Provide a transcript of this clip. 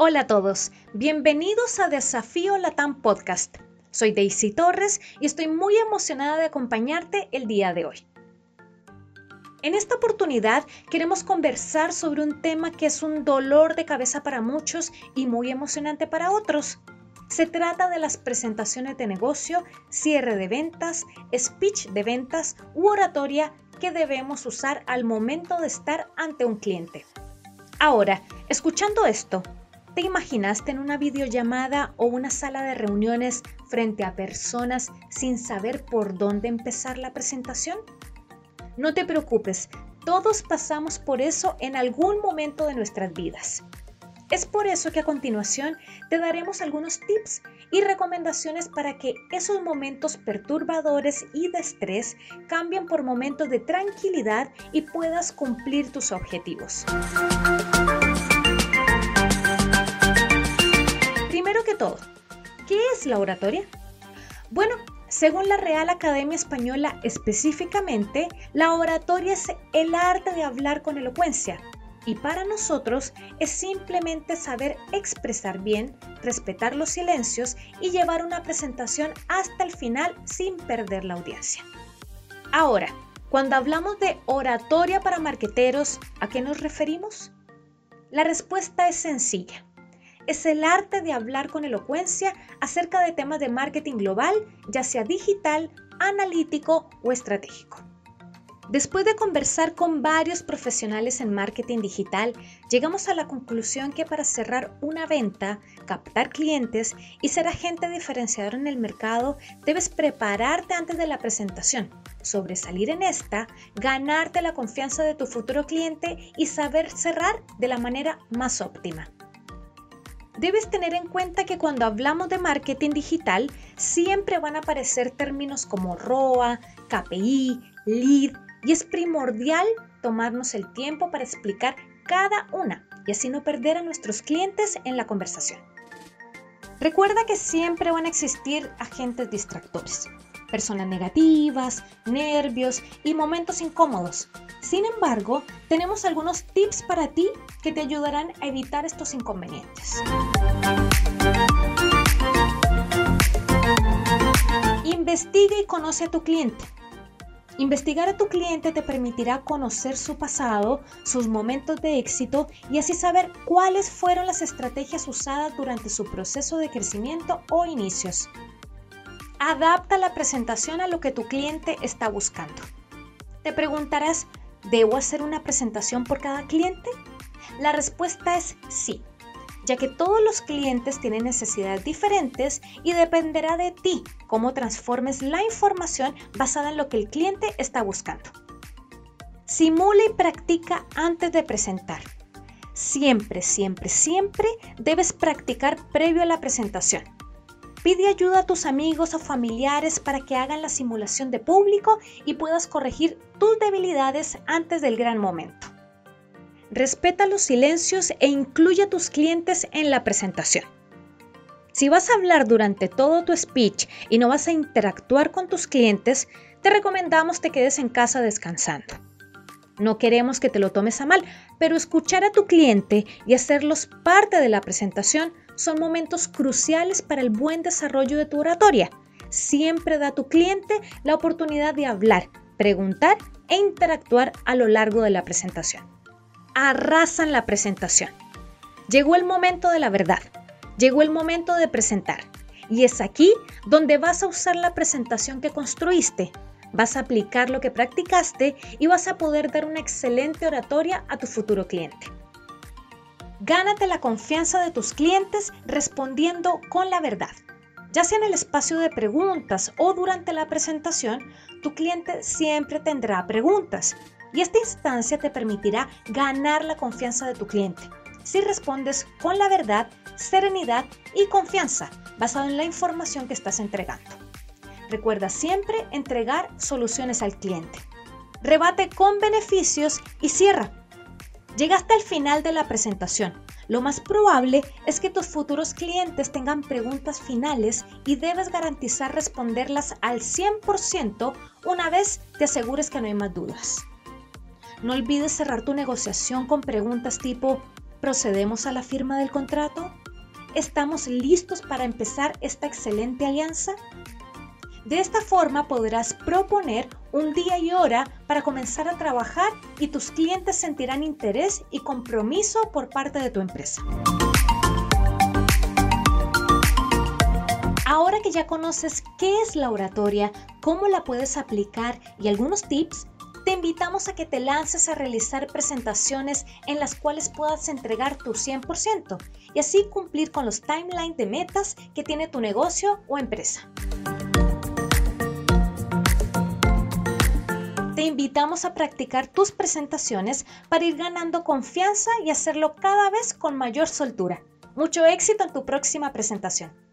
Hola a todos, bienvenidos a Desafío Latam Podcast. Soy Daisy Torres y estoy muy emocionada de acompañarte el día de hoy. En esta oportunidad queremos conversar sobre un tema que es un dolor de cabeza para muchos y muy emocionante para otros. Se trata de las presentaciones de negocio, cierre de ventas, speech de ventas u oratoria que debemos usar al momento de estar ante un cliente. Ahora, escuchando esto, ¿te imaginaste en una videollamada o una sala de reuniones frente a personas sin saber por dónde empezar la presentación? No te preocupes, todos pasamos por eso en algún momento de nuestras vidas. Es por eso que a continuación te daremos algunos tips y recomendaciones para que esos momentos perturbadores y de estrés cambien por momentos de tranquilidad y puedas cumplir tus objetivos. Que todo, ¿qué es la oratoria? Bueno, según la Real Academia Española específicamente, la oratoria es el arte de hablar con elocuencia, y para nosotros es simplemente saber expresar bien, respetar los silencios y llevar una presentación hasta el final sin perder la audiencia. Ahora, cuando hablamos de oratoria para marqueteros, ¿a qué nos referimos? La respuesta es sencilla. Es el arte de hablar con elocuencia acerca de temas de marketing global, ya sea digital, analítico o estratégico. Después de conversar con varios profesionales en marketing digital, llegamos a la conclusión que para cerrar una venta, captar clientes y ser agente diferenciador en el mercado, debes prepararte antes de la presentación, sobresalir en esta, ganarte la confianza de tu futuro cliente y saber cerrar de la manera más óptima. Debes tener en cuenta que cuando hablamos de marketing digital, siempre van a aparecer términos como ROA, KPI, lead, y es primordial tomarnos el tiempo para explicar cada una y así no perder a nuestros clientes en la conversación. Recuerda que siempre van a existir agentes distractores, personas negativas, nervios y momentos incómodos. Sin embargo, tenemos algunos tips para ti que te ayudarán a evitar estos inconvenientes. Investiga y conoce a tu cliente. Investigar a tu cliente te permitirá conocer su pasado, sus momentos de éxito y así saber cuáles fueron las estrategias usadas durante su proceso de crecimiento o inicios. Adapta la presentación a lo que tu cliente está buscando. Te preguntarás, ¿debo hacer una presentación por cada cliente? La respuesta es sí ya que todos los clientes tienen necesidades diferentes y dependerá de ti cómo transformes la información basada en lo que el cliente está buscando. Simula y practica antes de presentar. Siempre, siempre, siempre debes practicar previo a la presentación. Pide ayuda a tus amigos o familiares para que hagan la simulación de público y puedas corregir tus debilidades antes del gran momento. Respeta los silencios e incluye a tus clientes en la presentación. Si vas a hablar durante todo tu speech y no vas a interactuar con tus clientes, te recomendamos te quedes en casa descansando. No queremos que te lo tomes a mal, pero escuchar a tu cliente y hacerlos parte de la presentación son momentos cruciales para el buen desarrollo de tu oratoria. Siempre da a tu cliente la oportunidad de hablar, preguntar e interactuar a lo largo de la presentación arrasan la presentación. Llegó el momento de la verdad, llegó el momento de presentar. Y es aquí donde vas a usar la presentación que construiste, vas a aplicar lo que practicaste y vas a poder dar una excelente oratoria a tu futuro cliente. Gánate la confianza de tus clientes respondiendo con la verdad. Ya sea en el espacio de preguntas o durante la presentación, tu cliente siempre tendrá preguntas, y esta instancia te permitirá ganar la confianza de tu cliente si respondes con la verdad, serenidad y confianza basado en la información que estás entregando. Recuerda siempre entregar soluciones al cliente. Rebate con beneficios y cierra. Llegaste al final de la presentación. Lo más probable es que tus futuros clientes tengan preguntas finales y debes garantizar responderlas al 100% una vez te asegures que no hay más dudas. No olvides cerrar tu negociación con preguntas tipo ¿Procedemos a la firma del contrato? ¿Estamos listos para empezar esta excelente alianza? De esta forma podrás proponer un día y hora para comenzar a trabajar y tus clientes sentirán interés y compromiso por parte de tu empresa. Ahora que ya conoces qué es la oratoria, cómo la puedes aplicar y algunos tips, te invitamos a que te lances a realizar presentaciones en las cuales puedas entregar tu 100% y así cumplir con los timelines de metas que tiene tu negocio o empresa. Te invitamos a practicar tus presentaciones para ir ganando confianza y hacerlo cada vez con mayor soltura. Mucho éxito en tu próxima presentación.